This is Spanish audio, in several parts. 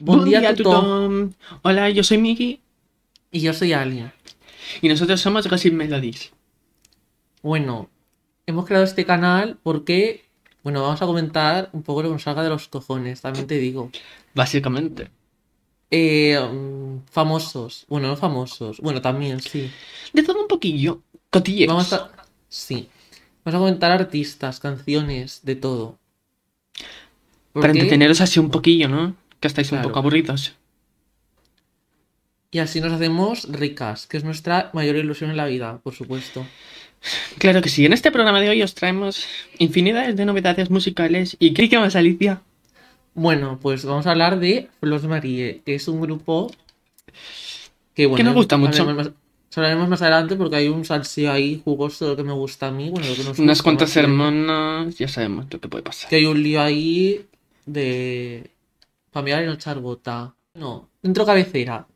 Buen día, a tothom. tothom. Hola, yo soy Miki Y yo soy Ali. y nosotros somos Gossip Melodies. Bueno, hemos creado este canal porque, bueno, vamos a comentar un poco lo que nos salga de los cojones, también te digo. Básicamente. Eh, famosos. Bueno, no famosos. Bueno, también, sí. De todo un poquillo. Cotilleos. Vamos a... Sí. Vamos a comentar artistas, canciones, de todo. Para entreteneros así un poquillo, ¿no? Que estáis un poco aburridos. Y así nos hacemos ricas, que es nuestra mayor ilusión en la vida, por supuesto. Claro que sí. En este programa de hoy os traemos infinidades de novedades musicales. ¿Y qué más, Alicia? Bueno, pues vamos a hablar de Flos Marie, que es un grupo que, bueno, Que nos gusta mucho. hablaremos más- hablaremos más adelante porque hay un salseo ahí jugoso de lo que me gusta a mí, bueno, lo que nos Unas cuantas hermanas. Ya sabemos lo que puede pasar. Que hay un lío ahí de familiar y no echar gota. No, dentro cabecera.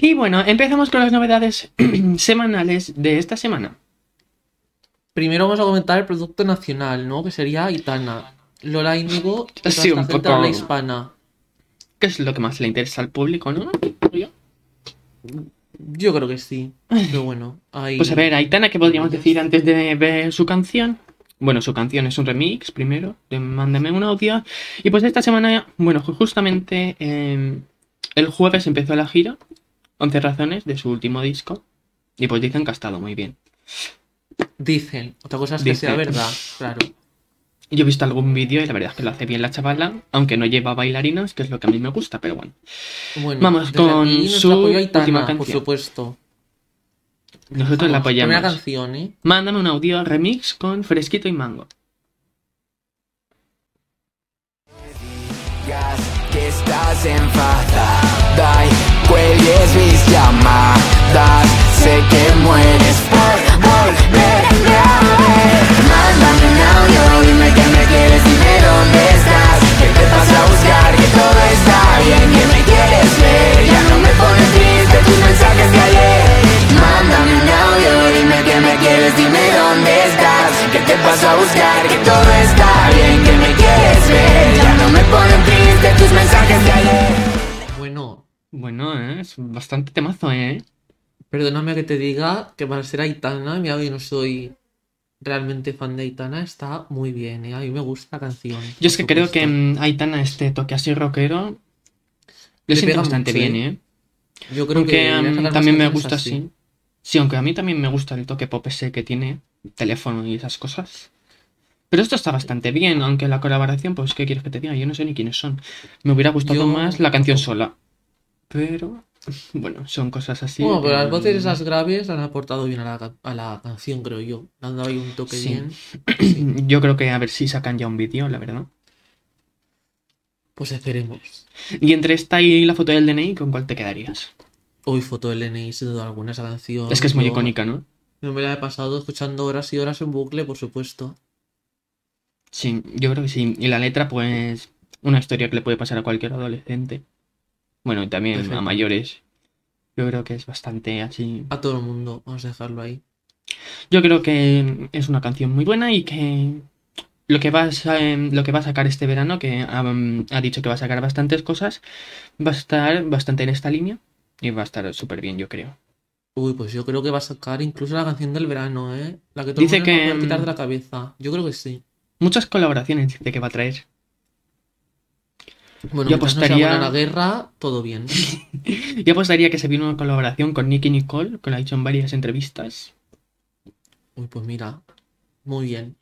Y bueno, empezamos con las novedades semanales de esta semana. Primero vamos a comentar el producto nacional, ¿no? Que sería Itana. Lola Índigo y Sí, un poco- habla hispana. ¿Qué es lo que más le interesa al público, no? Yo creo que sí. Pero bueno, ahí. Pues a ver, Aitana, ¿qué podríamos decir antes de ver su canción? Bueno, su canción es un remix, primero, de Mándame un audio. Y pues esta semana, bueno, ju- justamente eh, el jueves empezó la gira, 11 razones, de su último disco. Y pues dicen que ha estado muy bien. Dicen. Otra cosa es que Dicen. sea verdad, claro. Yo he visto algún vídeo y la verdad es que lo hace bien la chavala, aunque no lleva bailarinas, que es lo que a mí me gusta, pero bueno. Bueno, Vamos desde con aquí su Aitana, última por canción. supuesto. Nosotros la apoyamos. canción, ¿eh? Mándame un audio remix con Fresquito y Mango. digas que estás enfadada y cuelgues mis llamadas. Sé que mueres por volverme a ver. Mándame un audio, dime que me quieres, dime dónde estás. Que te vas a buscar, que todo está bien, que me quieres ver. Ya no me pones triste tus mensajes de ayer. Mándame un audio, dime que me quieres, dime dónde estás. Que te vas a buscar, que todo está bien, que me quieres ver. Ya no me ponen triste tus mensajes de ayer. Bueno, Bueno, ¿eh? es bastante temazo, ¿eh? perdóname que te diga que para ser Aitana, mira, yo no soy realmente fan de Aitana, está muy bien, ¿eh? A mí me gusta la canción. Yo es que creo que mm, Aitana este toque así rockero lo Le siento pega bastante mucho, bien, ¿eh? ¿eh? Yo creo Aunque que más también me gusta así. Sí, aunque a mí también me gusta el toque pop ese que tiene, teléfono y esas cosas. Pero esto está bastante bien, aunque la colaboración, pues, ¿qué quieres que te diga? Yo no sé ni quiénes son. Me hubiera gustado Yo más la canción sola. Pero, bueno, son cosas así. Bueno, pero las voces esas graves han aportado bien a la, a la canción, creo yo. Han dado ahí un toque Sí. bien. Yo creo que a ver si sacan ya un vídeo, la verdad. Pues esperemos. Y entre esta y la foto del DNI, ¿con cuál te quedarías? Hoy foto del sin duda alguna, esa canción. Es que es muy yo- icónica, ¿no? No me la he pasado escuchando horas y horas en bucle, por supuesto. Sí, yo creo que sí. Y la letra, pues, una historia que le puede pasar a cualquier adolescente. Bueno, y también a mayores. Yo creo que es bastante así. A todo el mundo, vamos a dejarlo ahí. Yo creo que es una canción muy buena y que lo que va a, lo que va a sacar este verano, que ha dicho que va a sacar bastantes cosas, va a estar bastante en esta línea y va a estar súper bien, yo creo. Uy, pues yo creo que va a sacar incluso la canción del verano, ¿eh? La que todo Dice el mundo que, no quitar mm, de la cabeza. Yo creo que sí. Muchas colaboraciones dice que va a traer. Bueno, Yo no apostaría- buena la guerra, todo bien. Yo apostaría que se viene una colaboración con Nicky Nicole, que lo ha dicho en varias entrevistas. Uy, pues mira, muy bien.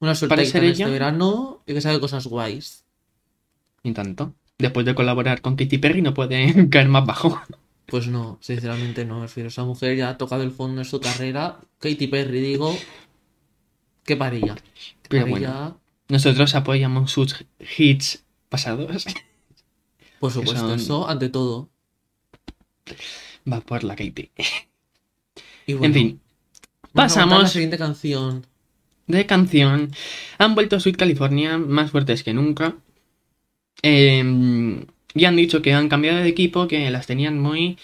Una suerte en este verano y que sabe cosas guays. Ni tanto. Después de colaborar con Katy Perry no puede caer más bajo. Pues no, sinceramente no. Me refiero, esa mujer ya ha tocado el fondo de su carrera. Katy Perry, digo, que parilla. Pero parilla, Nosotros apoyamos sus hits pasados. por supuesto, son- eso ante todo. Va por la Katy. Y bueno, En fin, vamos a la pasamos siguiente canción. de canción. Han vuelto a Sweet California más fuertes que nunca. Eh, y han dicho que han cambiado de equipo, que las tenían muy...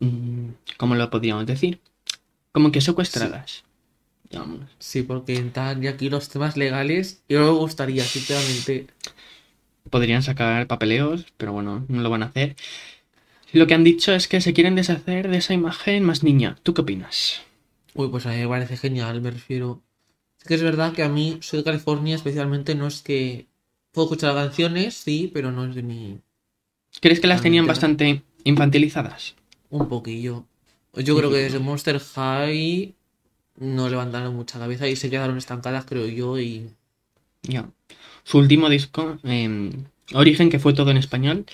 mm, ¿Cómo lo podríamos decir? Como que secuestradas. Vamos. Sí, porque entran ya aquí los temas legales y no me gustaría, sinceramente. Podrían sacar papeleos, pero bueno, no lo van a hacer. Lo que han dicho es que se quieren deshacer de esa imagen más niña. ¿Tú qué opinas? Uy, pues a mí me parece genial, me refiero. Es que es verdad que a mí, soy de California, especialmente no es que. Puedo escuchar canciones, sí, pero no es de mi. ¿Crees que las tenían Totalmente. bastante infantilizadas? Un poquillo. Yo creo que desde Monster High no levantaron mucha cabeza y se quedaron estancadas, creo yo, y. Ya. Su último disco, eh, Origen, que fue todo en español,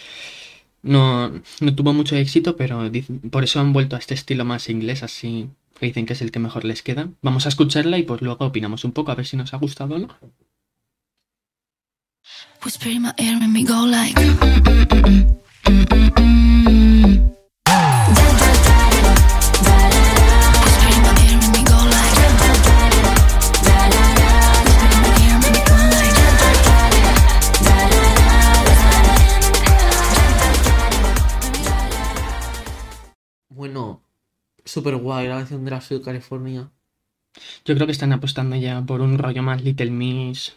no, no tuvo mucho éxito, pero por eso han vuelto a este estilo más inglés, así que dicen que es el que mejor les queda. Vamos a escucharla y pues luego opinamos un poco a ver si nos ha gustado o no. Bueno, súper guay la canción de la Ciudad de California. Yo creo que están apostando ya por un rollo más Little Miss,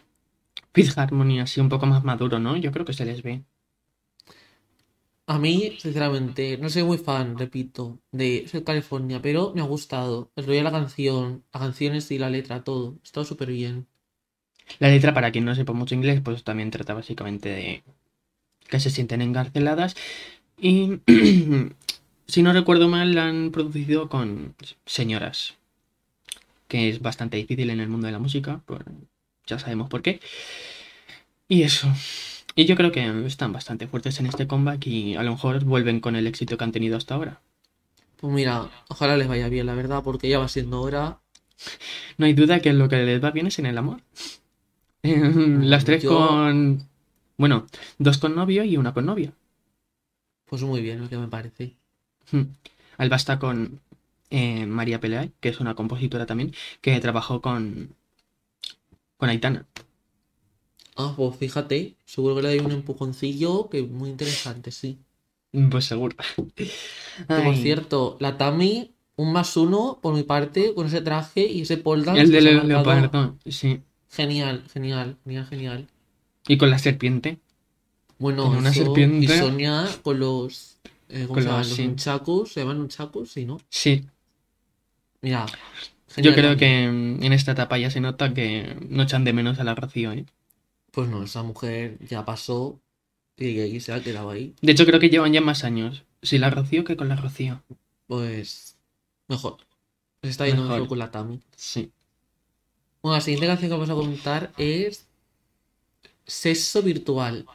Fifth Harmony, así un poco más maduro, ¿no? Yo creo que se les ve. A mí, sinceramente, no soy muy fan, repito, de de California, pero me ha gustado. El rollo de la canción, la canción y la letra, todo. Está súper bien. La letra, para quien no sepa mucho inglés, pues también trata básicamente de que se sienten encarceladas. Y si no recuerdo mal, la han producido con señoras, que es bastante difícil en el mundo de la música, por- ya sabemos por qué. Y eso. Y yo creo que están bastante fuertes en este comeback y a lo mejor vuelven con el éxito que han tenido hasta ahora. Pues mira, ojalá les vaya bien, la verdad, porque ya va siendo hora. No hay duda que lo que les va bien es en el amor. Las tres Yo- con... Bueno, dos con novio y una con novia. Pues muy bien, lo que me parece. Hmm. Alba está con eh, María Peleay, que es una compositora también, que trabajó con, con Aitana. Ah, pues fíjate, seguro que le doy un empujoncillo que es muy interesante, sí. Pues seguro. Por cierto, la Tami, un más uno por mi parte, con ese traje y ese pole dance el de. Leopardo, sí. Genial, genial, genial, genial. Y con la serpiente. Bueno, Como una eso, serpiente. y Sonia con los. eh, ¿cómo Con se llaman? los- Los sí. ¿se llaman nunchakus? Sí, ¿no? Sí. Mira. Yo creo que en esta etapa ya se nota que no echan de menos a la Rocío, ¿eh? Pues no, esa mujer ya pasó y se ha quedado ahí. De hecho, creo que llevan ya más años. Si la Rocío que con la Rocío. Pues. Mejor. Se está yendo Mejor. con la Tami. Sí. Bueno, la siguiente canción que vamos a comentar es. Sexo virtual.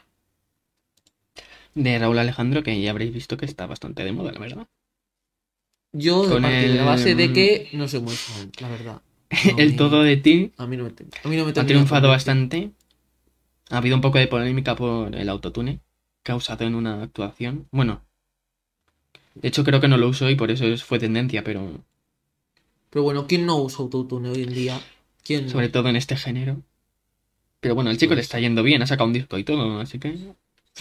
De Raúl Alejandro, que ya habréis visto que está bastante de moda, la verdad. Yo, de la base de que no soy muy fan, la verdad. No El todo de ti A mí no me, tem- a mí no me ha triunfado bastante. Ha habido un poco de polémica por el autotune causado en una actuación. Bueno, de hecho creo que no lo usó y por eso es- fue tendencia, pero Pero bueno, ¿quién no usa autotune hoy en día? ¿Quién no? sobre todo en este género. Pero bueno, el chico le está yendo bien, ha sacado un disco y todo, así que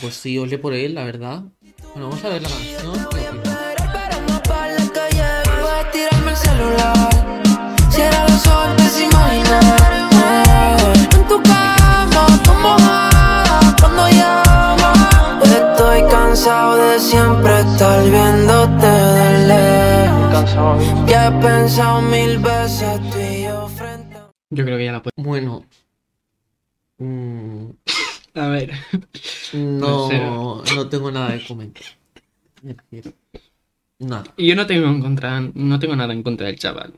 Pues sí, ole por él, la verdad. Bueno, vamos a ver la canción. Celular. Cierra los ojos, empieza a imaginar. eh, En tu cama, tú mojada, cuando llama. Estoy cansado de siempre estar viéndote de lejos. Ya he pensado mil veces tú y yo frente a yo creo que ya la puedo. Bueno. mm, A ver, no, No no tengo nada de comentar. Nada. y yo no tengo en contra, no tengo nada en contra del chaval.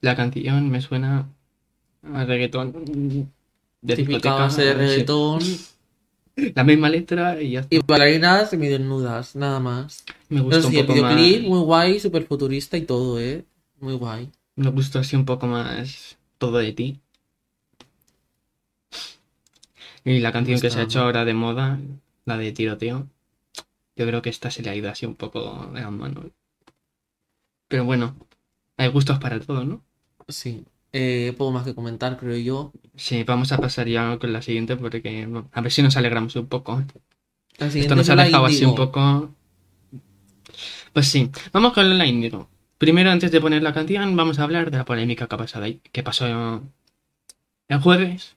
La canción me suena a reggaetón. De Típica de reggaetón La misma letra y ya está. y bailarinas semi-desnudas, nada más. Me Eso gustó un sí, el poco más. videoclip muy guay, súper futurista y todo, ¿eh? Muy guay. Me gustó así un poco más todo de ti. Y la canción que se ha hecho ahora de moda, la de tiroteo, yo creo que esta se le ha ido así un poco de las manos. Pero bueno, hay gustos para todo, ¿no? Sí. Eh, poco más que comentar, creo yo. Sí, vamos a pasar ya con la siguiente porque a ver si nos alegramos un poco. Esto nos ha dejado así un poco. Pues sí, vamos con la Índigo. Primero, antes de poner la canción, vamos a hablar de la polémica que ha pasado ahí, que pasó el jueves.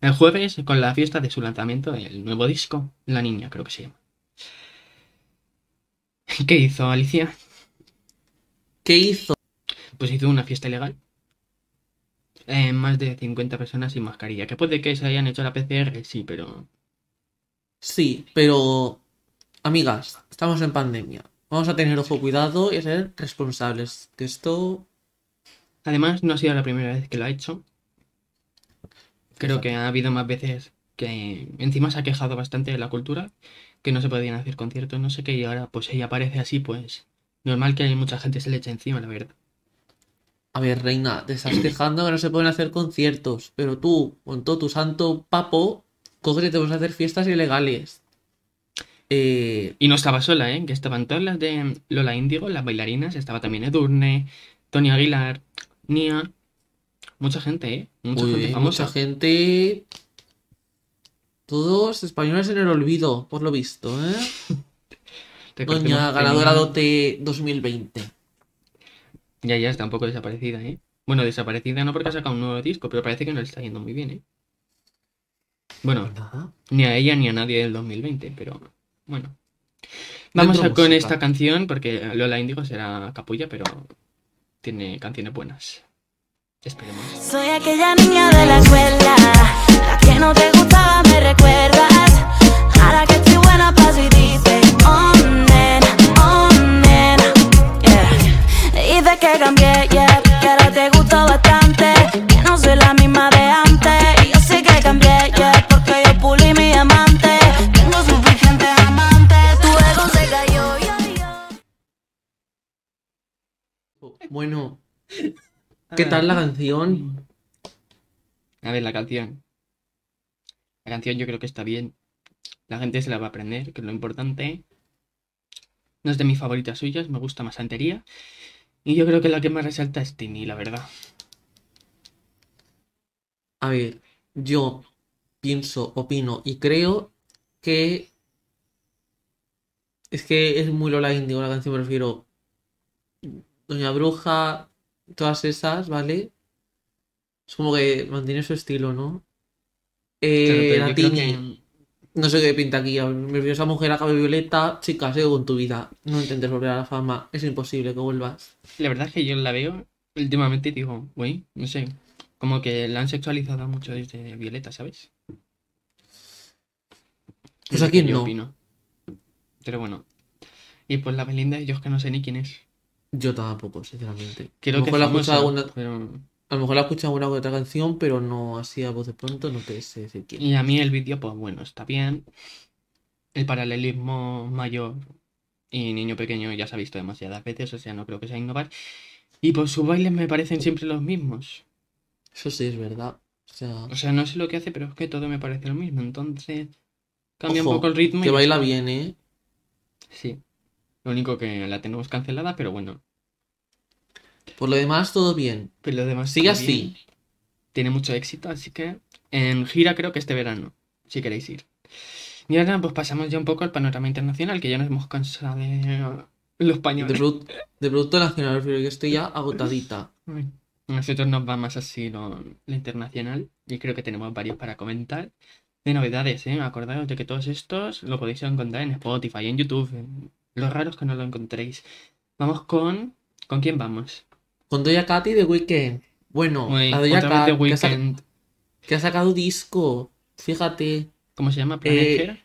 El jueves con la fiesta de su lanzamiento del nuevo disco, La Niña, creo que se llama. ¿Qué hizo Alicia? ¿Qué hizo? Pues hizo una fiesta ilegal. Eh, más de 50 personas sin mascarilla. Que puede que se hayan hecho la PCR, sí, pero Sí, pero amigas, estamos en pandemia. Vamos a tener ojo cuidado y a ser responsables. Que esto Además, no ha sido la primera vez que lo ha hecho. Creo Exacto. que ha habido más veces que encima se ha quejado bastante de la cultura, que no se podían hacer conciertos, no sé qué, y ahora pues ella aparece así, pues normal que mucha gente se le eche encima, la verdad. A ver, reina, te estás quejando que no se pueden hacer conciertos, pero tú, con todo tu santo papo, coges y te vas a hacer fiestas ilegales. Eh, Y no estaba sola, ¿eh? Que estaban todas las de Lola Índigo, las bailarinas, estaba también Edurne, Tony Aguilar, Nia, mucha gente, ¿eh? Mucha uy, gente famosa. mucha gente. Todos españoles en el olvido, por lo visto, ¿eh? Doña ganadora dote 2020. Ya, ya está un poco desaparecida, ¿eh? Bueno, desaparecida no porque ha sacado un nuevo disco, pero parece que no le está yendo muy bien, ¿eh? Bueno, Nada. ni a ella ni a nadie del 2020, pero bueno. Vamos a con música. esta canción, porque Lola Índigo será capulla, pero tiene canciones buenas. Esperemos. Soy aquella niña de la escuela, la que no te gustaba, me recuerdas. Ahora que estoy buena, paso y dice, oh nena, oh nena, yeah. Dice que cambié, yeah, que ahora te gusto bastante, que no soy la misma de antes. Y yo sé que cambié, yeah, porque yo pulí mi amante. Tengo suficientes amantes, tu ego se cayó, yo, yo. Bueno, ¿qué tal la canción? A ver, la canción. La canción yo creo que está bien. La gente se la va a aprender, que es lo importante. No es de mis favoritas suyas, me gusta más Santería. Y yo creo que la que más resalta es Tini, la verdad. A ver, yo pienso, opino y creo que es que es muy Lola Índigo la canción, me refiero. Doña Bruja, todas esas, ¿vale? Es como que mantiene su estilo, ¿no? Eh, la que- no sé qué pinta aquí. Me refiero a esa mujer a violeta, chica, sigue con tu vida. No intentes volver a la fama, es imposible que vuelvas. La verdad es que yo la veo últimamente y digo, güey, no sé, como que la han sexualizado mucho desde Violeta, ¿sabes? Pues Es lo a quién que yo no. opino. Pero bueno. Y pues la Belinda, yo es que no sé ni quién es. Yo tampoco, sinceramente. Creo que la famosa, alguna, pero... a lo mejor la he escuchado que otra canción, pero no así a voz de pronto, no te sé decir quién. Y a mí el vídeo, pues bueno, está bien. El paralelismo mayor y niño pequeño ya se ha visto demasiadas veces, o sea, no creo que sea innovar. Y pues sus bailes me parecen siempre los mismos. Eso sí es verdad. O sea, O sea, no sé lo que hace, pero es que todo me parece lo mismo. Entonces, cambia ojo, un poco el ritmo. que baila bien, ¿eh? Sí. Lo único que la tenemos cancelada, pero bueno. Por lo demás, todo bien. Pero lo demás Sigue bien. así. Tiene mucho éxito, así que en gira creo que este verano, si queréis ir. Y ahora pues pasamos ya un poco al panorama internacional, que ya nos hemos cansado de lo De, español. produ- de producto nacional, pero yo estoy ya agotadita. A nosotros nos va más así lo, lo internacional y creo que tenemos varios para comentar. De novedades, ¿eh? Acordaos de que todos estos lo podéis encontrar en Spotify, en YouTube. Lo raro es que no lo encontréis. Vamos con... ¿Con quién vamos? Con Doja Cat y The Weeknd. Bueno, Uy, la Doja Cat The que ha, sa- Weeknd. que ha sacado disco. Fíjate. ¿Cómo se llama? Planet Eh, Hair.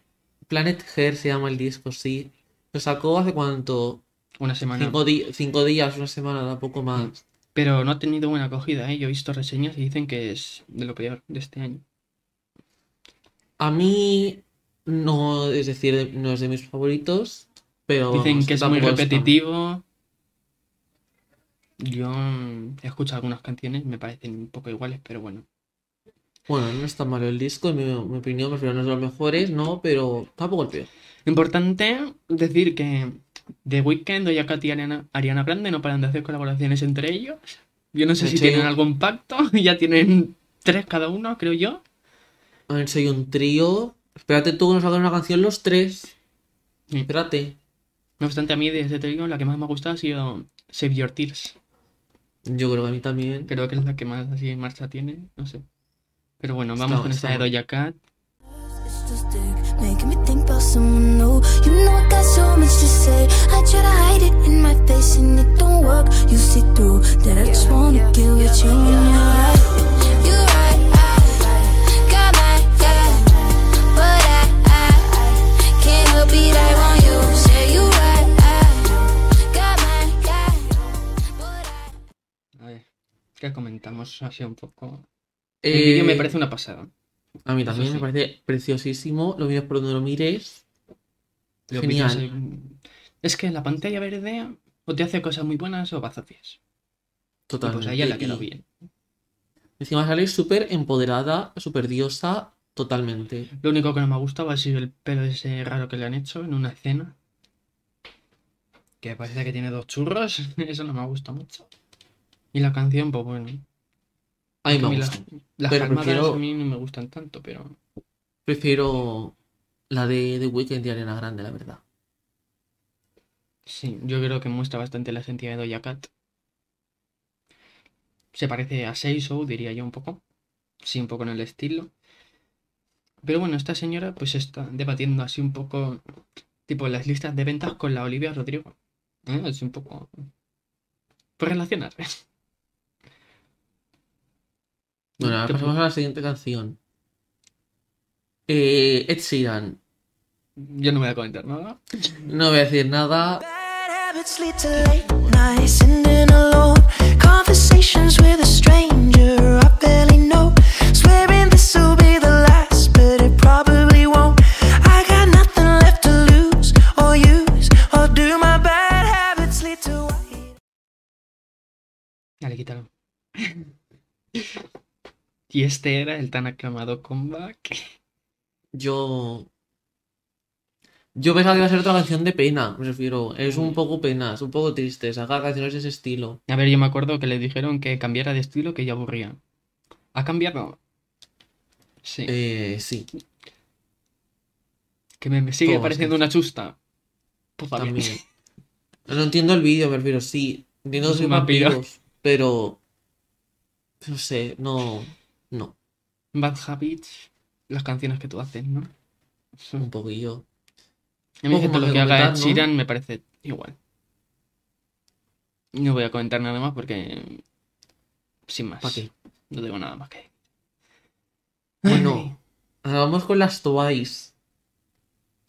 Planet Hair se llama el disco, sí. Lo sacó hace cuánto? Una semana. Cinco, cinco días, una semana, tampoco más. Pero no ha tenido buena acogida, ¿eh? Yo he visto reseñas y dicen que es de lo peor de este año. A mí no, es decir, no es de mis favoritos, pero Dicen que es muy repetitivo. Yo mm, he escuchado algunas canciones, me parecen un poco iguales, pero bueno. Bueno, no está mal el disco, en mi, mi opinión, me refiero, no es de los mejores, no, pero tampoco el peor. Importante decir que The Weeknd, Doja Cat y Ariana, Ariana Grande no paran de hacer colaboraciones entre ellos. Yo no sé si hecho, tienen algún pacto, ya tienen tres cada uno, creo yo. A ver, soy un trío. Espérate tú que nos hagan una canción los tres. Sí. Espérate. No obstante, a mí de ese trío la que más me ha gustado ha sido Save Your Tears. Yo creo que a mí también. Creo que es la que más así en marcha tiene, no sé. Pero bueno, vamos Está- con esta de. Doja Cat. ¿Qué comentamos así un poco? Eh, vídeo me parece una pasada. A mí también me parece preciosísimo. Lo mires por donde lo mires. Los Genial. eh, Es que la pantalla verde o te hace cosas muy buenas o bazafias. Y Totalmente. pues a ella la quedó Y bien. Encima sale súper empoderada, súper diosa, totalmente. Lo único que no me ha gustado ha sido el pelo ese raro que le han hecho en una escena. Que parece que tiene dos churros. Eso no me gusta mucho. Y la canción, pues bueno. A mí me gusta. las, las pero calmadas prefiero- a mí no me gustan tanto, pero. Prefiero la de The Weeknd y Arena Grande, la verdad. Sí, yo creo que muestra bastante la esencia de Doja Cat. Se parece a Seiso, diría yo un poco. Sí, un poco en el estilo. Pero bueno, esta señora pues está debatiendo así un poco, tipo las listas de ventas con la Olivia Rodrigo. ¿Eh? Es un poco... Por relacionar. Bueno, ahora pasamos a la siguiente canción. Eh, Ed Sheeran. Yo no voy a comentar nada. No voy a decir nada. Bad habits lead to late nights, alone. Conversations with a stranger Y este era el tan aclamado comeback. Yo. Yo pensaba que iba a ser otra canción de pena, me refiero. Es un poco pena, es un poco triste. Sacar canciones de ese estilo. A ver, yo me acuerdo que le dijeron que cambiara de estilo, que ya aburría. ¿Ha cambiado? Sí. Eh, sí, que me, me sigue pareciendo una chusta. Pues también. No entiendo el vídeo, me refiero, sí. Entiendo vampiro. vampiros, pero. No sé. No, Bad Habits, las canciones que tú haces, ¿no? un poquillo. A mí más lo que que haga Ed comentar, ¿no? Sheeran me parece igual. No voy a comentar nada más porque... Sin más. ¿Para qué? No digo nada más que... Bueno, ahora vamos con las Twice.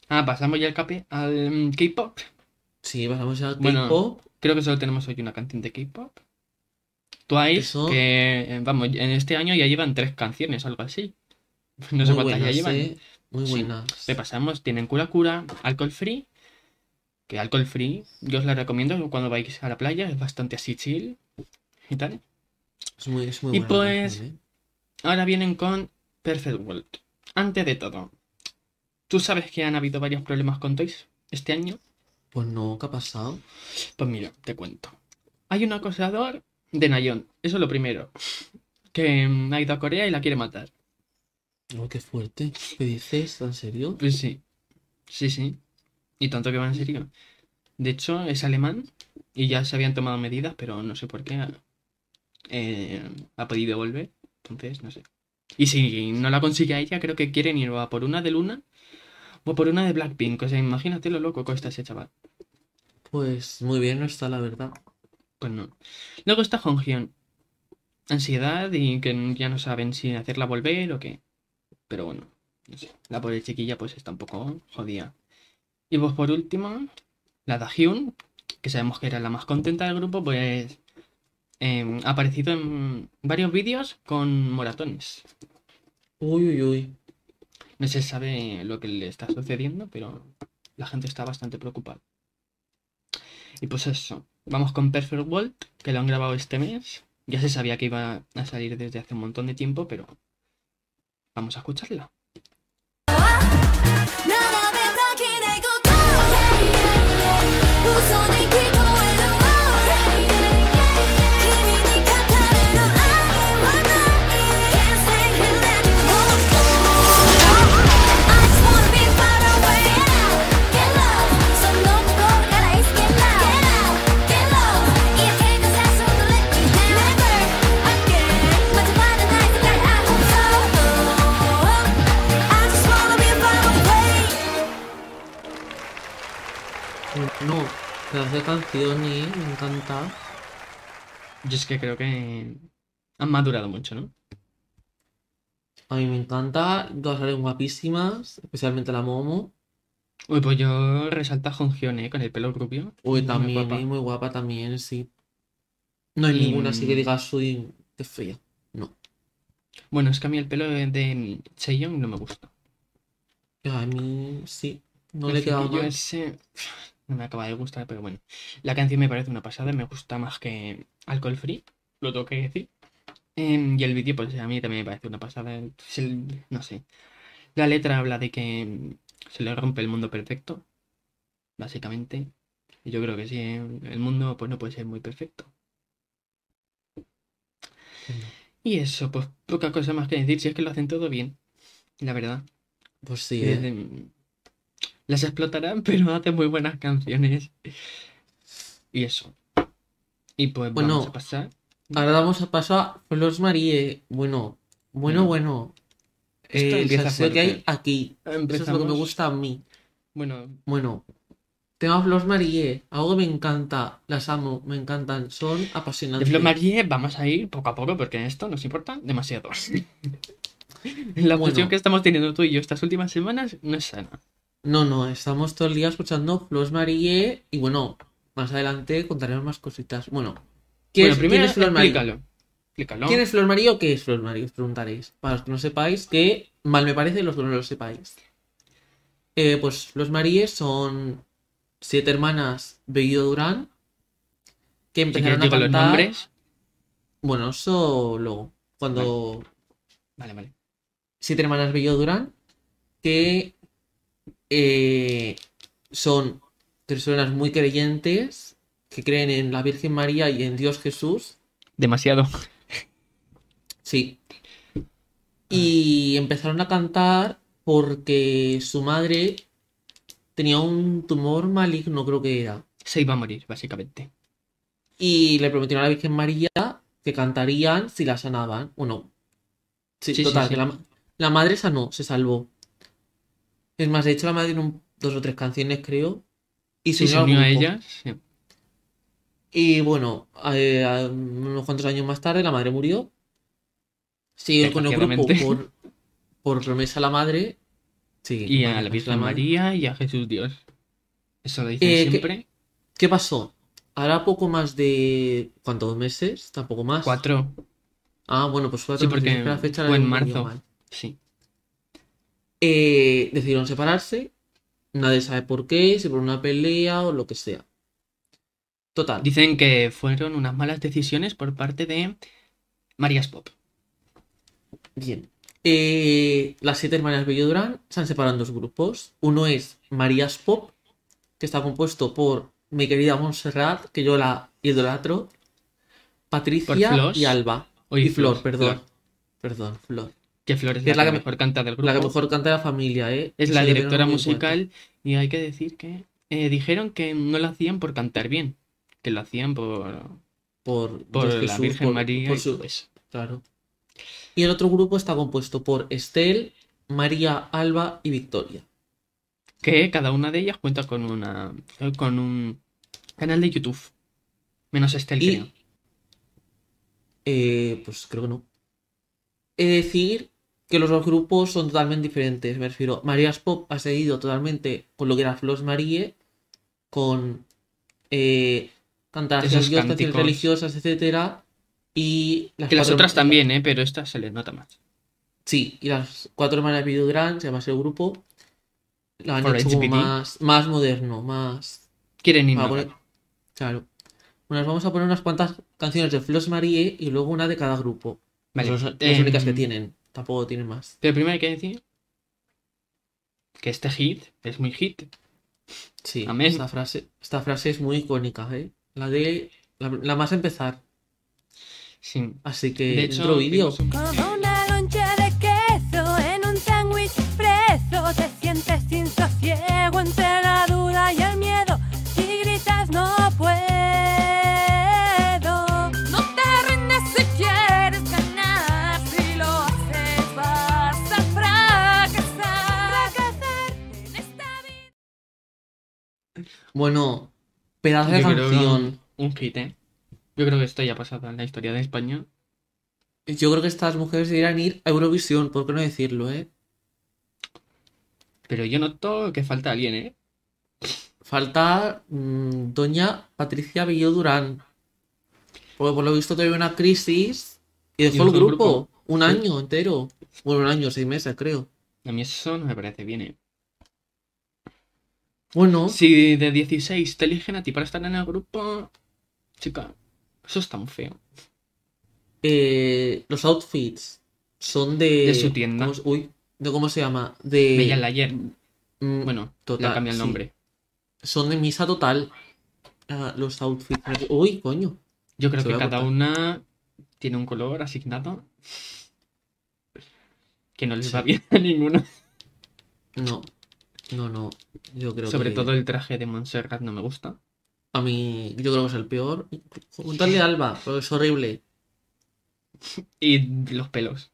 Ah, pasamos ya al cape al K-pop. Sí, pasamos al Bueno, K-pop. Creo que solo tenemos hoy una canción de K-pop. Twice, Eso- que eh, vamos, en este año ya llevan tres canciones, algo así. No sé cuántas ya llevan. eh, Muy Sí. buenas. Repasamos, tienen Cura Cura, Alcohol Free. Que Alcohol Free, yo os la recomiendo cuando vais a la playa, es bastante así chill y tal. Es muy, es muy Y buena pues- eh. Ahora vienen con Perfect World. Antes de todo, ¿tú sabes que han habido varios problemas con Toys este año? Pues no, ¿qué ha pasado? Pues mira, te cuento. Hay un acosador de Nayon, eso es lo primero. Que mm, ha ido a Corea y la quiere matar. Oh, qué fuerte. ¿Qué dices? ¿En serio? Pues sí, sí, sí. Y tanto que va en serio. De hecho, es alemán y ya se habían tomado medidas, pero no sé por qué eh, ha podido volver. Entonces, no sé. Y si no la consigue a ella, creo que quieren ir o a por una de Luna o por una de Blackpink. O sea, imagínate lo loco que está ese chaval. Pues muy bien no está, la verdad. Pues no. Luego está Honghyun. Ansiedad y que ya no saben si hacerla volver o qué. Pero bueno, no sé. La pobre chiquilla pues está un poco jodida. Y pues por último, la Dahyun, que sabemos que era la más contenta del grupo, pues eh, ha aparecido en varios vídeos con moratones. Uy, uy, uy. No se sabe lo que le está sucediendo, pero la gente está bastante preocupada. Y pues eso, vamos con Perfect World, que lo han grabado este mes. Ya se sabía que iba a salir desde hace un montón de tiempo, pero vamos a escucharla. Pedazo de canción. Me encanta. Yo es que creo que han madurado mucho, ¿no? A mí me encanta. Todas salen guapísimas, especialmente la Momo. Uy, pues yo resalta a Jonghyun, ¿eh? Con el pelo rubio. Uy, Muy también, guapa. ¿eh? muy guapa también, sí. No hay Y- ninguna así que diga soy qué fea. No. Bueno, es que a mí el pelo de, Chaeyoung no me gusta. A mí sí. No El le queda mal. ese no me acaba de gustar, pero bueno. La canción me parece una pasada, me gusta más que Alcohol Free, lo tengo que decir. Em, y el vídeo, pues a mí también me parece una pasada. El- no sé. La letra habla de que se le rompe el mundo perfecto, básicamente. Y yo creo que sí, em, el mundo pues no puede ser muy perfecto. Y eso, pues poca cosa más que decir, si es que lo hacen todo bien, la verdad. Pues sí, Eh, ¿eh? Las explotarán, pero hacen muy buenas canciones. Y eso. Y pues Bueno, vamos a pasar. Ahora damos a paso a Flores Marie. Bueno, bueno, Mm. bueno. Esto Eh, empieza que hay aquí. Eso es lo que me gusta a mí. Bueno, Bueno, tema Flores Marie. Algo que me encanta. Las amo, me encantan. Son de apasionantes. Flo Marie vamos a ir poco a poco porque esto nos importa demasiado. La Bueno. que estamos teniendo tú y yo estas últimas semanas no es sana. No, no, estamos todo el día escuchando Flores Marie. Y bueno, más adelante contaremos más cositas. Bueno, ¿quién, Bueno, es, primero quién es Flor Marie? explícalo. ¿Quién es Flor Marie o qué es Flor Marie? Os preguntaréis. Para los que no sepáis, que mal me parece los que no lo sepáis. Eh, pues Flor Marie son siete hermanas Bellido Durán que empezaron a digo los cantar. nombres. Bueno, eso luego. Cuando Vale, vale. siete hermanas Bello Durán que eh, son personas muy creyentes que creen en la Virgen María y en Dios Jesús. Demasiado. Sí. Y empezaron a cantar porque su madre tenía un tumor maligno, creo que era. Se iba a morir, básicamente. Y le prometieron a la Virgen María que cantarían si la sanaban. Bueno, sí, Sí, sí, total, sí. que la, la madre sanó, se salvó. Es más, de hecho, la madre tiene un- dos o tres canciones, creo. Y Sí, se unió a ellas. sí. Y bueno, eh, a- unos cuantos años más tarde la madre murió. Siguió con el grupo por, por promesa a la madre. Sí, Y a la Virgen. María y a Jesús Dios. Eso lo dicen Eh, siempre. ¿Qué pasó? Ahora poco más de... ¿Cuántos meses? Tampoco más. Cuatro. Ah, bueno, pues cuatro Sí, porque meses. La fecha la fue en marzo. Sí. Eh, decidieron separarse. Nadie sabe por qué, si por una pelea o lo que sea. Total. Dicen que fueron unas malas decisiones por parte de Marías Pop. Bien. Eh, las siete hermanas Bello Durán se han separado en dos grupos. Uno es Marías Pop, que está compuesto por mi querida Montserrat, que yo la idolatro, Patricia y Alba. Oye, y Flor, Flor, perdón. Flor. Perdón, Flor. Que Flor es Que la, es la que que me- mejor canta del grupo. La que mejor canta de la familia, ¿eh? Es Eso la directora cuenta. musical y hay que decir que eh, dijeron que no lo hacían por cantar bien, que lo hacían por, Por, por la Virgen por- María por y su- eso. Claro. Y el otro grupo está compuesto por Estel, María, Alba y Victoria. Que cada una de ellas cuenta con una eh, con un canal de YouTube. Menos Estel, Y- creo. Eh, pues creo que no. He de decir que los dos grupos son totalmente diferentes. Me refiero, Marías Pop ha seguido totalmente con lo que era Flos Marie, con eh, cánticos. religiosas, etcétera. Y las Que las otras también, ¿eh? Pero esta se les nota más. Sí, y las cuatro hermanas Video Grand, se llama el grupo. Lo han hecho como más, más moderno, más. Quieren innovar. poner- Claro. Bueno, nos vamos a poner unas cuantas canciones de Flos Marie y luego una de cada grupo. Vale, las em, únicas que tienen. Tampoco tienen más. Pero primero hay que decir que este hit es muy hit. Sí, Amén. esta frase, esta frase es muy icónica, ¿eh? La de. La, la más a empezar. Sí. Así que. De hecho, vídeo. un- Como una loncha de queso en un sándwich preso, te sientes sin sosiego entre Bueno, pedazo de Yo creo que canción. Un hit, ¿eh? Yo creo que esto ya ha pasado en la historia de España. Yo creo que estas mujeres deberían ir a Eurovisión, ¿por qué no decirlo, eh? Pero yo noto que falta alguien, ¿eh? Falta mm, doña Patricia Villó Durán. Porque por lo visto tuvo una crisis y dejó Y el dejó el grupo. grupo. Un año entero. Bueno, un año, seis meses, creo. A mí eso no me parece bien, ¿eh? Bueno, Si de 16 te eligen a ti para estar en el grupo, chica, eso está muy feo. eh, los outfits son de. De su tienda. ¿cómo, se- uy, de cómo se llama? De. Bella el ayer. mm, Bueno, total, le cambia el sí. nombre. Son de misa total. Ah, los outfits. Uy, coño. Yo creo Se que cada una tiene un color asignado. Que no les Sí. va bien a ninguno. No. No, no. Yo creo Sobre que. todo el traje de Montserrat no me gusta. A mí, yo creo que es el peor. Juntarle a Alba, pero es horrible. Y los pelos.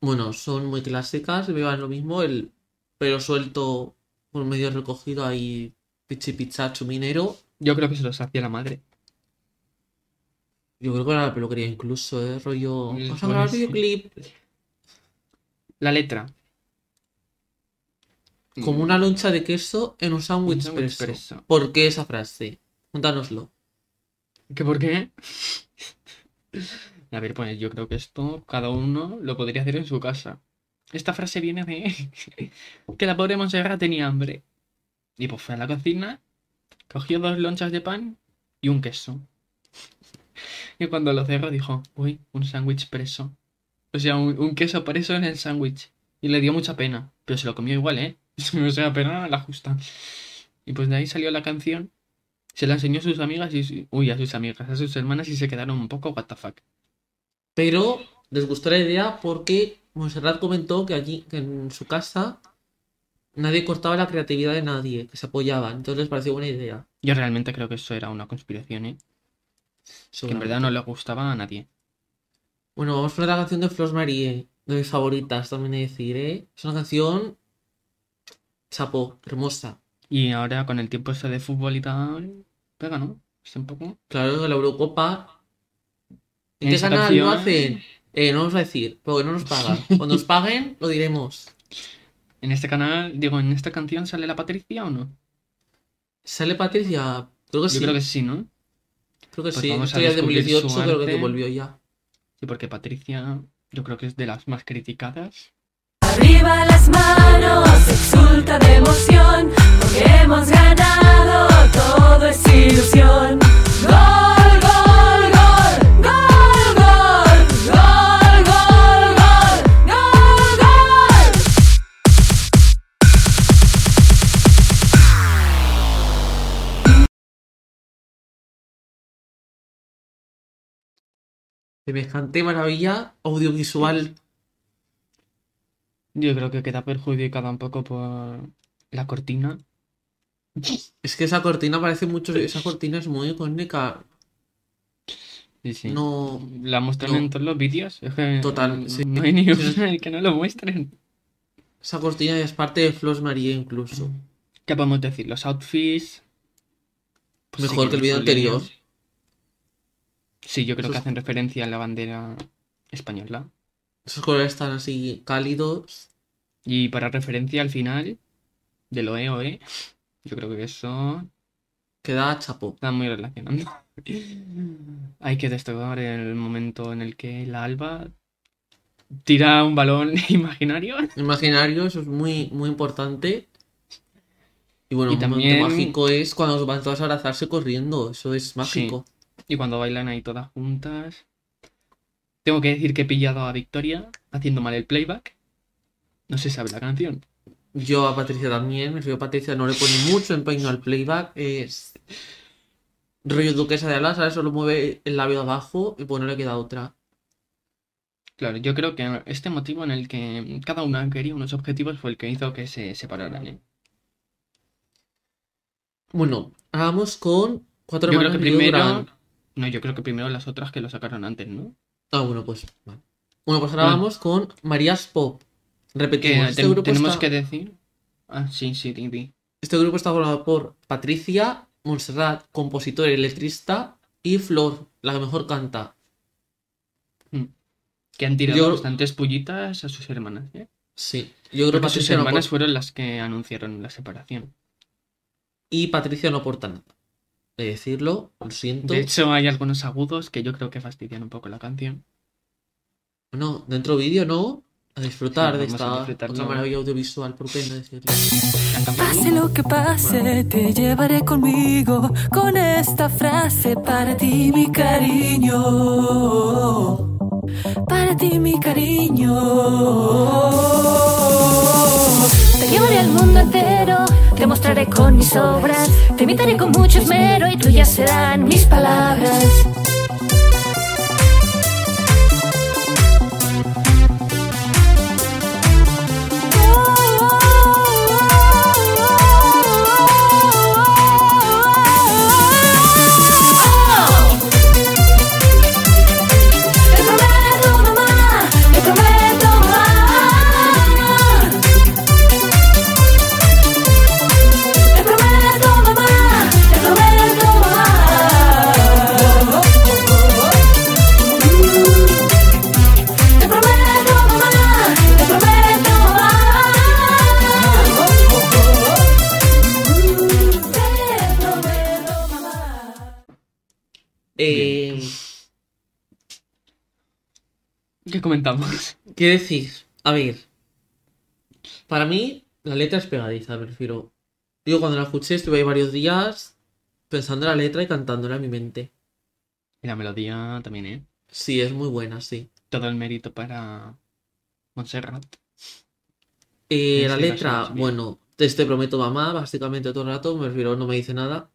Bueno, son muy clásicas, me van lo mismo, el pelo suelto por medio recogido ahí, pichi pichacho minero. Yo creo que se los hacía la madre. Yo creo que era la peluquería incluso, ¿eh? Rollo. Mm, Vamos a grabar pues videoclip. La letra. Como una loncha de queso en un sándwich expreso. ¿Por qué esa frase? Cuéntanoslo. ¿Qué por qué? A ver, pues yo creo que esto cada uno lo podría hacer en su casa. Esta frase viene de que la pobre Montserrat tenía hambre. Y pues fue a la cocina, cogió dos lonchas de pan y un queso. Y cuando lo cerró dijo, uy, un sándwich preso. O sea, un, un queso preso en el sándwich. Y le dio mucha pena. Pero se lo comió igual, ¿eh? O sea, pena la justa. Y pues de ahí salió la canción. Se la enseñó a sus amigas y... Uy, a sus amigas, a sus hermanas y se quedaron un poco what the fuck. Pero les gustó la idea porque Montserrat comentó que allí, que en su casa, nadie cortaba la creatividad de nadie, que se apoyaban. Entonces les pareció buena idea. Yo realmente creo que eso era una conspiración, ¿eh? Que en verdad no le gustaba a nadie. Bueno, vamos con la canción de Flos Marie, de mis favoritas, también he de decir, ¿eh? Es una canción chapo, hermosa. Y ahora con el tiempo este de fútbol y tal... Pega, ¿no? Está un poco... Claro, la Eurocopa. ¿En En qué canción- lo hacen? Eh, no vamos a decir, porque no nos pagan. Cuando nos paguen, lo diremos. En este canal, digo, ¿en esta canción sale la Patricia o no? ¿Sale Patricia? Creo que Yo sí. creo que sí, ¿no? Creo que pues sí. vamos a de descubrir 2018, su creo que te volvió ya. Sí, porque Patricia yo creo que es de las más criticadas. Arriba las manos, exulta de emoción, porque hemos ganado, todo es ilusión. Gol, gol, gol, gol, gol, gol, gol, gol, gol, gol. Semejante maravilla audiovisual. Yo creo que queda perjudicada un poco por la cortina. Es que esa cortina parece mucho. Esa cortina es muy icónica. Sí, sí. No. La muestran no. en todos los vídeos. Es que Total, sí. no hay ni uno en el que no lo muestren. Esa cortina es parte de Flos Marie incluso. ¿Qué podemos decir? Los outfits. pues Mejor que el vídeo anterior. Sí, yo creo que hacen referencia a la bandera española. Esos colores están así cálidos. Y para referencia al final del OEOE, yo creo que eso Queda chapo. está muy relacionando. Hay que destacar el momento en el que la Alba tira un balón imaginario. Imaginario, eso es muy, muy importante. Y bueno, Y un momento también- mágico es cuando van todas a abrazarse corriendo. Eso es mágico. Y cuando bailan ahí todas juntas. Tengo que decir que he pillado a Victoria haciendo mal el playback. No se sabe la canción. Yo a Patricia también, me fío a Patricia, no le pone mucho empeño al playback. Es rollo duquesa de alas, ¿sabes? Solo mueve el labio abajo y pues no le queda otra. Claro, yo creo que este motivo en el que cada una quería unos objetivos fue el que hizo que se separaran. ¿eh? Bueno, ahora vamos con cuatro Yo creo que Río primero. No, yo creo que primero las otras que lo sacaron antes, ¿no? Ah, bueno, pues. vale. Bueno, pues ahora vamos con Marías Pop. Que Repetimos, este ten- grupo tenemos está- que decir. Ah, sí, sí, di, di. Este grupo está formado por Patricia, Montserrat, compositora y electrista, y Flor, la que mejor canta. Que han tirado Yo- bastantes pullitas a sus hermanas, ¿eh? Sí, yo creo que sus Patricia no hermanas aporta- fueron las que anunciaron la separación. y Patricia no aporta nada. De decirlo, lo siento. De hecho, hay algunos agudos que yo creo que fastidian un poco la canción. No, dentro vídeo no. A disfrutar Sí, de a esta disfrutar, otra maravilla audiovisual, ¿por qué no decirlo? Pase lo que pase, te llevaré conmigo con esta frase para ti, mi cariño. Para ti, mi cariño. Te llevaré al mundo entero, te mostraré con mis obras, te imitaré con mucho esmero y tuyas serán mis palabras. ¿Qué decir? A ver. Para mí, la letra es pegadiza, me refiero. Yo cuando la escuché estuve ahí varios días pensando en la letra y cantándola en mi mente. Y la melodía también, ¿eh? Sí, es muy buena, sí. Todo el mérito para Montserrat. Eh, la este caso, letra, bueno, te te prometo mamá, básicamente todo el rato, me refiero, no me dice nada.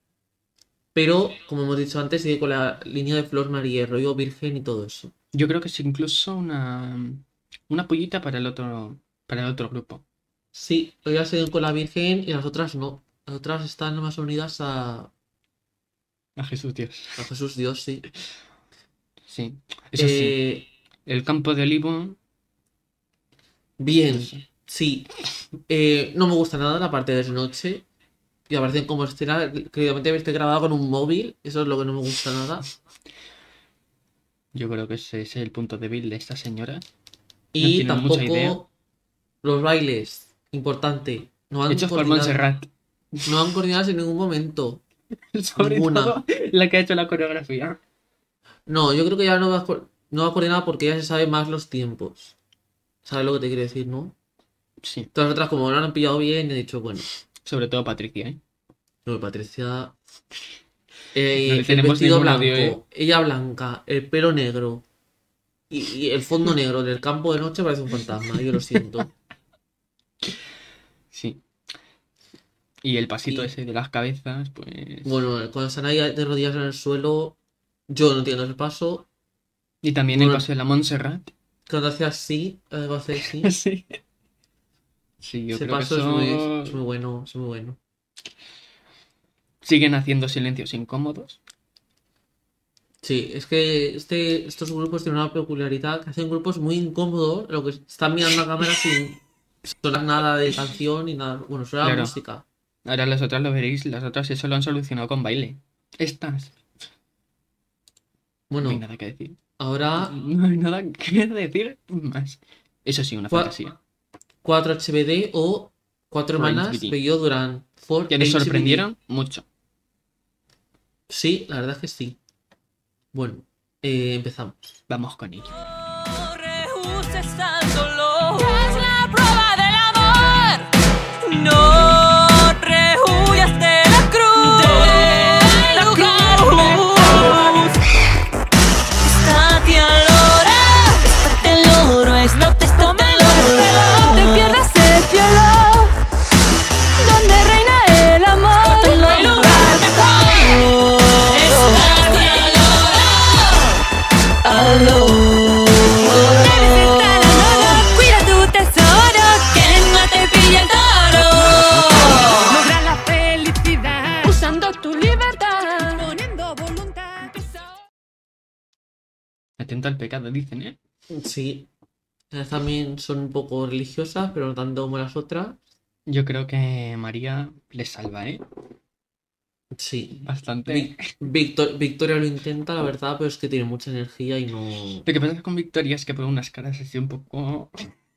Pero, como hemos dicho antes, sigue con la línea de Flor María, rollo virgen y todo eso. Yo creo que es incluso una, una pullita para el otro, para el otro grupo. Sí, ellas siguen con la virgen y las otras no. Las otras están más unidas a, A Jesús Dios. a Jesús Dios, sí. Sí. Eso sí. Eh, El campo de olivo. Bien, sí. Eh, no me gusta nada la parte de noche. Y aparecen como escena, claramente esté grabado con un móvil. Eso es lo que no me gusta nada. Yo creo que ese es el punto débil de esta señora. Y tienen mucha idea. tampoco los bailes, importante. No han, Hechos por Montserrat. no han coordinado en ningún momento. Sobre Ninguna. todo la que ha hecho la coreografía. No, yo creo que ya no va, no va a coordinar porque ya se sabe más los tiempos. ¿Sabes lo que te quiero decir, no? Sí. Todas las otras, como no lo han pillado bien, he dicho, bueno, Sobre todo Patricia, ¿eh? no, Patricia. Eh, No el vestido blanco, odio, ¿eh? ella blanca, el pelo negro y, y el fondo negro del campo de noche parece un fantasma, yo lo siento. Sí. Y el pasito Y- ese de las cabezas, pues. Bueno, cuando están ahí de rodillas en el suelo, yo no entiendo ese paso. Y también el paso de la Montserrat. Cuando hace así, algo hace así. sí. Sí, yo Ese creo que paso es, eso... muy, es muy bueno, es muy bueno. siguen haciendo silencios incómodos. Sí, es que este, estos grupos tienen una peculiaridad que hacen grupos muy incómodos, lo que están mirando a cámara sin sonar nada de canción ni nada. Bueno, suena Claro. música. Ahora las otras lo veréis, las otras eso lo han solucionado con baile. Estas, no Bueno, hay nada que decir. ahora No hay nada que decir más. Eso sí, una fantasía. 4 HBD o 4 Por hermanas. Bello Durán. Que nos HBD. sorprendieron mucho. Sí, la verdad es que sí. Bueno, eh, empezamos. Vamos con ello. No rehuses al dolor. Es la prueba del amor. No libertad, poniendo voluntad. Atento al pecado, dicen, ¿eh? Sí. Ellas también son un poco religiosas, pero no tanto como las otras. Yo creo que María le salva, ¿eh? Sí. Bastante. Vi- Victor- Victoria lo intenta, la verdad, pero es que tiene mucha energía y no. Lo que pasa con Victoria es que pone unas caras así un poco...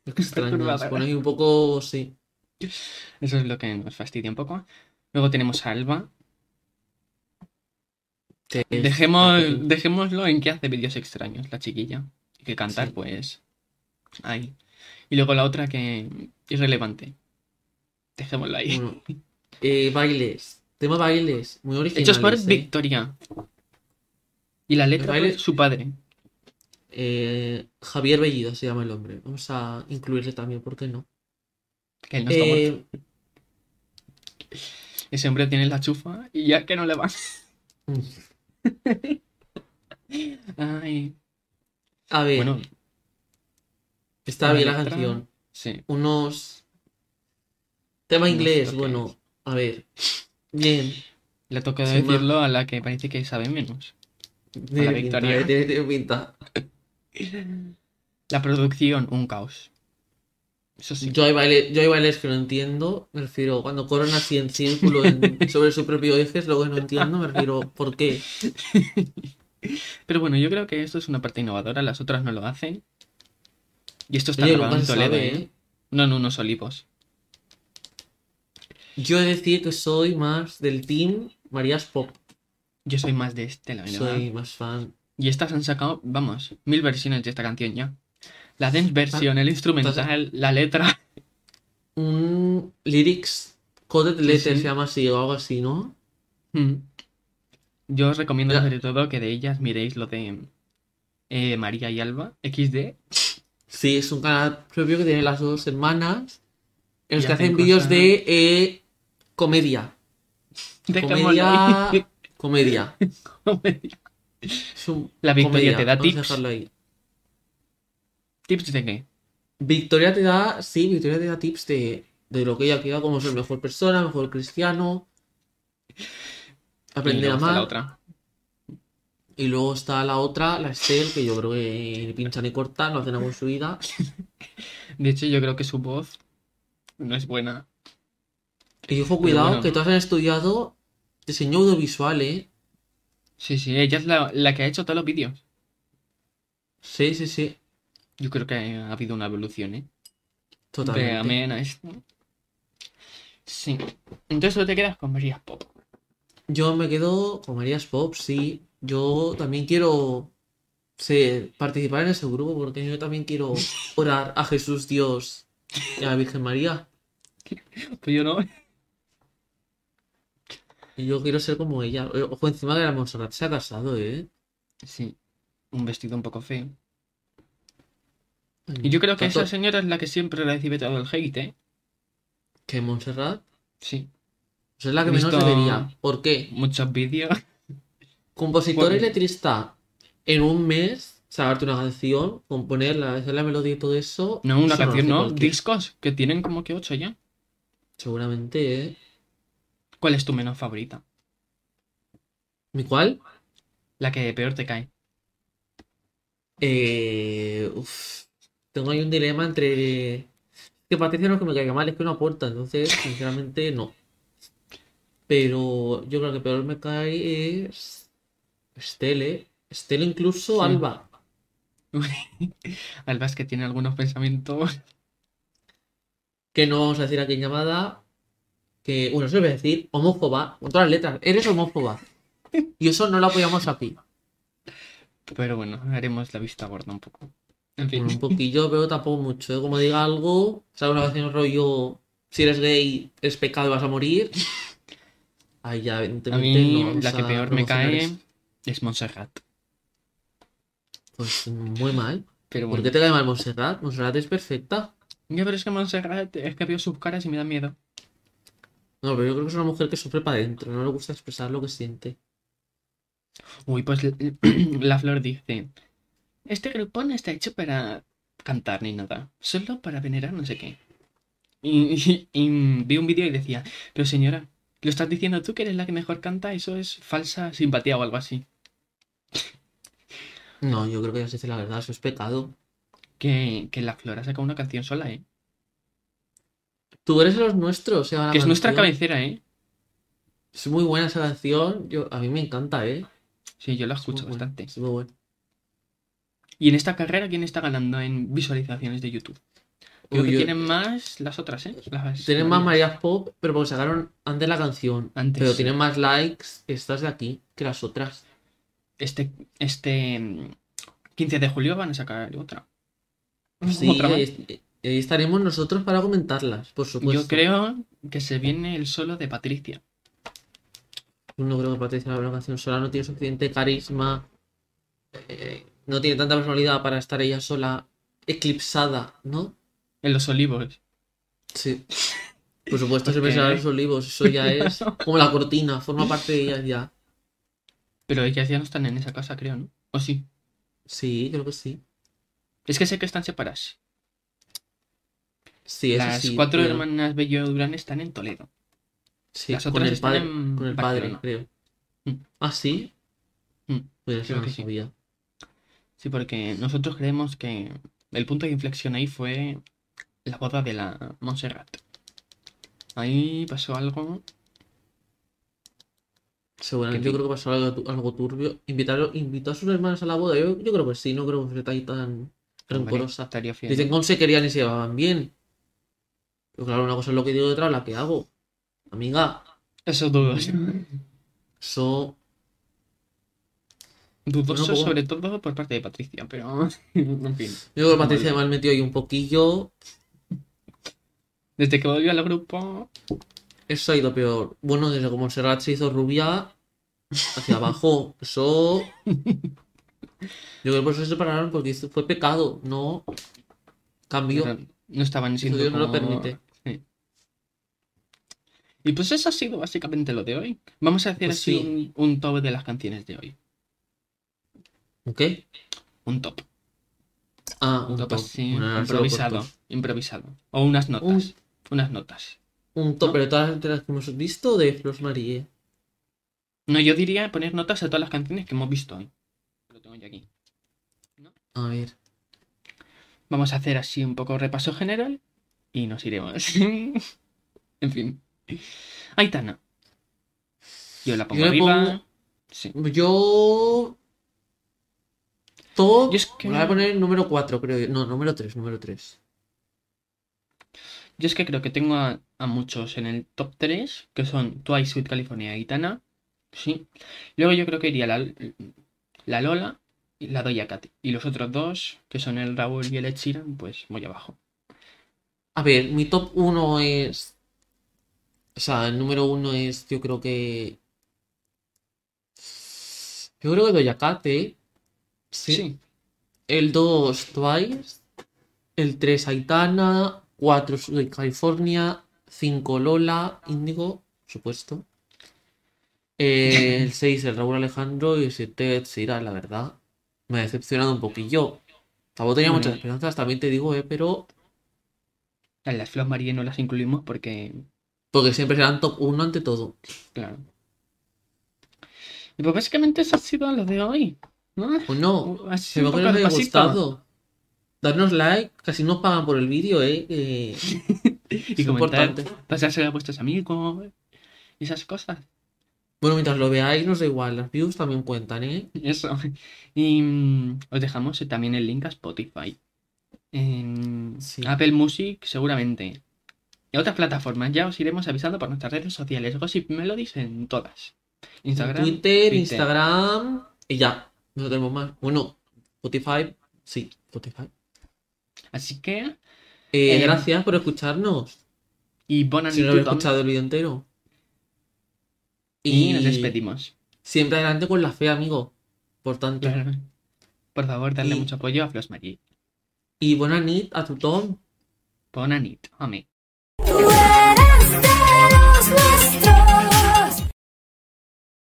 extrañas. Pone ahí un poco. Sí. Eso es lo que nos fastidia un poco. Luego tenemos a Alba. Dejemos, dejémoslo en que hace vídeos extraños, la chiquilla. Y que cantar, Sí. pues. Ahí. Y luego la otra que. Irrelevante. Dejémoslo ahí. Bueno, eh, bailes. Tema bailes. Muy originales. Hechos por ¿eh? Victoria. Y la letra Baile- por su padre. Eh, Javier Bellido se llama el hombre. Vamos a incluirle también, ¿por qué no? Que él no está muerto. Eh, Ese hombre tiene la chufa y ya que no le va. Ay. a ver, Bueno, está la bien la letra- canción. sí. Unos. Tema Unos inglés, toques. bueno, a ver. Bien. Le más. decirlo a la que parece que sabe menos. Tiene pinta, Victoria. tiene- tiene pinta. La producción, un caos. Eso sí. Yo hay, baile- yo hay bailes que no entiendo. Me refiero, cuando corren así en círculo en- sobre su propio eje, es lo que no entiendo. Me refiero, ¿por qué? Pero bueno, yo creo que esto es una parte innovadora, las otras no lo hacen. Y esto está Oye, grabado en Toledo, sabe, ¿eh? ¿eh? No en unos olivos. Yo he de decir que soy más del team Marías Pop. Yo soy más de este, la verdad. Soy más fan. Y estas han sacado, vamos, mil versiones de esta canción ya. La dance version, el instrumental, la letra. Un lyrics, coded letter sí. se llama así o algo así, ¿no? Mm. Yo os recomiendo Ya. sobre todo que de ellas miréis lo de eh, María y Alba, XD. Sí, es un canal propio que tiene las dos hermanas. En los que hacen vídeos de eh, comedia. Ahí. Comedia. Comedia. Un- La Victoria te da Vamos a dejarlo ahí. ¿Tips de qué? Victoria te da, sí, Victoria te da tips de, de lo que ella quiera, como ser mejor persona, mejor cristiano. Y Aprender a está la amar. otra. Y luego está la otra, la Estelle, que yo creo que ni pincha ni corta, no hace nada con su vida. De hecho, yo creo que su voz no es buena. Y ojo, cuidado, bueno. que todas han estudiado diseño audiovisual, ¿eh? Sí, sí, ella es la, la que ha hecho todos los vídeos. Sí, sí, sí. Yo creo que ha habido una evolución, ¿eh? De Totalmente. amén a esto. Sí. Entonces tú te quedas con Marías Pop. Yo me quedo con Marías Pop, sí. Yo también quiero ser- participar en ese grupo porque yo también quiero orar a Jesús Dios y a la Virgen María. Pues yo no. Yo quiero ser como ella. Ojo, encima que la Montserrat se ha casado, ¿eh? Sí. Un vestido un poco feo. Y yo creo que esa señora es la que siempre recibe todo el hate, ¿eh? ¿Que Montserrat? Sí. Pues es la que menos debería. ¿Por qué? Muchos vídeos. Compositor y letrista en un mes, sacarte una canción, componerla, hacer la melodía y todo eso. No, una eso canción, no. Discos, que tienen como que ocho ya. Seguramente, ¿eh? ¿Cuál es tu menos favorita? ¿Mi cuál? La que peor te cae. Eh, uf, tengo ahí un dilema entre. Que Patricia no es que me caiga mal, es que no aporta, entonces, sinceramente, no. Pero yo creo que peor me cae es. Estelle. Estelle, incluso Sí. Alba. Alba es que tiene algunos pensamientos. Que no vamos a decir aquí en llamada. Que, bueno, eso voy a decir, homófoba, con todas las letras. Eres homófoba. Y eso no lo apoyamos aquí. Pero bueno, haremos la vista gorda un poco. En fin. Un poquillo, pero tampoco mucho. ¿eh? Como diga algo, ¿sabes una canción rollo? Si eres gay, es pecado y vas a morir. Ahí ya, A mí no la que peor me cae es Montserrat. Pues muy mal. Pero ¿Por qué te cae mal Montserrat? Montserrat es perfecta. Ya, pero es que Montserrat es que veo sus caras y me da miedo. No, pero yo creo que es una mujer que sufre para adentro. No le gusta expresar lo que siente. Uy, pues la flor dice: Este grupo no está hecho para cantar ni nada, solo para venerar no sé qué. Y, y- y vi un vídeo y decía: Pero señora, ¿lo estás diciendo tú que eres la que mejor canta? Eso es falsa simpatía o algo así. No, yo creo que ya se dice la verdad, eso es pecado. Que, que la flor ha sacado una canción sola, ¿eh? Tú eres de los nuestros, se llama la Que es nuestra cabecera, ¿eh? Es muy buena esa canción. Yo, a mí me encanta, ¿eh? Sí, yo la Es escucho buena, bastante. Es muy buena. Y en esta carrera, ¿quién está ganando en visualizaciones de YouTube? Creo Uy, que yo- tienen más las otras, ¿eh? Las Tienen más Marías. María Pop, pero porque sacaron antes la canción. Antes, pero tienen más likes estas de aquí que las otras. Este, este mm, 15 de julio van a sacar otra. Sí, Otra más. ahí, ahí estaremos nosotros para comentarlas, por supuesto. Yo creo que se viene el solo de Patricia. No creo que Patricia la canción sola no tiene suficiente carisma. eh, no tiene tanta personalidad para estar ella sola eclipsada, ¿no? En los olivos. Sí. Por supuesto, se Porque- pensará en los olivos. Eso ya es como la cortina, forma parte de ellas ya. Pero ellas ya no están en esa casa, creo, ¿no? ¿O sí? Sí, creo que sí. Es que sé que están separadas. Sí, eso Las sí. cuatro hermanas Bello Durán están en Toledo. Sí, las con otras el están padre, en con el padre, creo. Mm. Ah, sí. Mm, Pues creo no que sabía. Sí, porque nosotros creemos que el punto de inflexión ahí fue la boda de la Montserrat. Ahí pasó algo. Seguramente yo creo que pasó algo, algo turbio. Invitaron, invitó a sus hermanas a la boda. Yo, yo creo que sí, no creo que ahí tan Hombre, rencorosa. Dicen que se querían y se llevaban bien. Pero claro, una cosa es lo que digo detrás, la que hago. Amiga, Eso dudoso. eso. Dudoso pues- sobre todo por parte de Patricia, pero en fin. Yo creo que Patricia me ha metido ahí un poquillo. Desde que volvió al grupo, Eso ha ido peor. Bueno, desde como Serrat se hizo rubia hacia abajo. Eso. Yo creo que por eso se separaron, porque fue pecado, no cambio. pero no estaban siendo Dios no lo como- permite. Sí. Y pues eso ha sido básicamente lo de hoy. Vamos a hacer Pues así sí. un, un top de las canciones de hoy. ¿Ok? Un top. Ah, Un un top top. así, improvisado. Improvisado. O unas notas. Un- Unas notas. Un top, ¿No? pero de todas las que hemos visto de Flos Marie. No, yo diría poner notas a todas las canciones que hemos visto hoy. Lo tengo yo aquí. A ver. Vamos a hacer así un poco repaso general y nos iremos. en fin. Aitana. Yo la pongo Yo arriba. pongo- Sí. Yo. Top. Yo es que- Voy a poner número 4, creo. yo. No, número 3, número 3. Yo es que creo que tengo a, a muchos en el top 3, que son Twice, Sweet California y Aitana. Sí. Luego yo creo que iría la, la Lola y la Doja Cat. Y los otros dos, que son el Raúl y el Ed Sheeran, pues muy abajo. A ver, mi top 1 es. O sea, el número 1 es. Yo creo que. Yo creo que Doja Cat, ¿eh? Sí. El 2, Twice. El 3, Aitana. 4, Sweet California. 5, Lola. Indigo, por supuesto. Eh, el 6, el Raúl Alejandro. Y el 7, Ed Sheeran, la verdad. Me ha decepcionado un poquillo. Tampoco tenía muchas esperanzas, también te digo, ¿eh? Pero. En las Flos Marie no las incluimos porque Porque siempre serán top 1 ante todo. Claro. Y pues básicamente eso ha sido lo de hoy. ¿No? ¿O no? Así Se me que haya gustado. Darnos like, casi nos pagan por el vídeo, ¿eh? Que Y comentar, pasárselo a vuestros amigos y esas cosas. Bueno, mientras lo veáis, nos da igual. Las views también cuentan, ¿eh? Eso. Y mm, os dejamos también el link a Spotify. En Sí. Apple Music, seguramente. En otras plataformas ya os iremos avisando por nuestras redes sociales. Gossip Melodies en todas. Instagram. Twitter, Instagram. Y ya. No tenemos más. Bueno, Spotify. Sí, Spotify. Así que. Eh, Eh, gracias por escucharnos. Y bon Si no habéis a escuchado el vídeo entero. Y nos despedimos. Siempre adelante con la fe, amigo. Por tanto. Claro. Por favor, darle Y- mucho apoyo a Flos Marie. Y buena nit a tu Tom. Bona nit, home. Tú eres de los nuestros.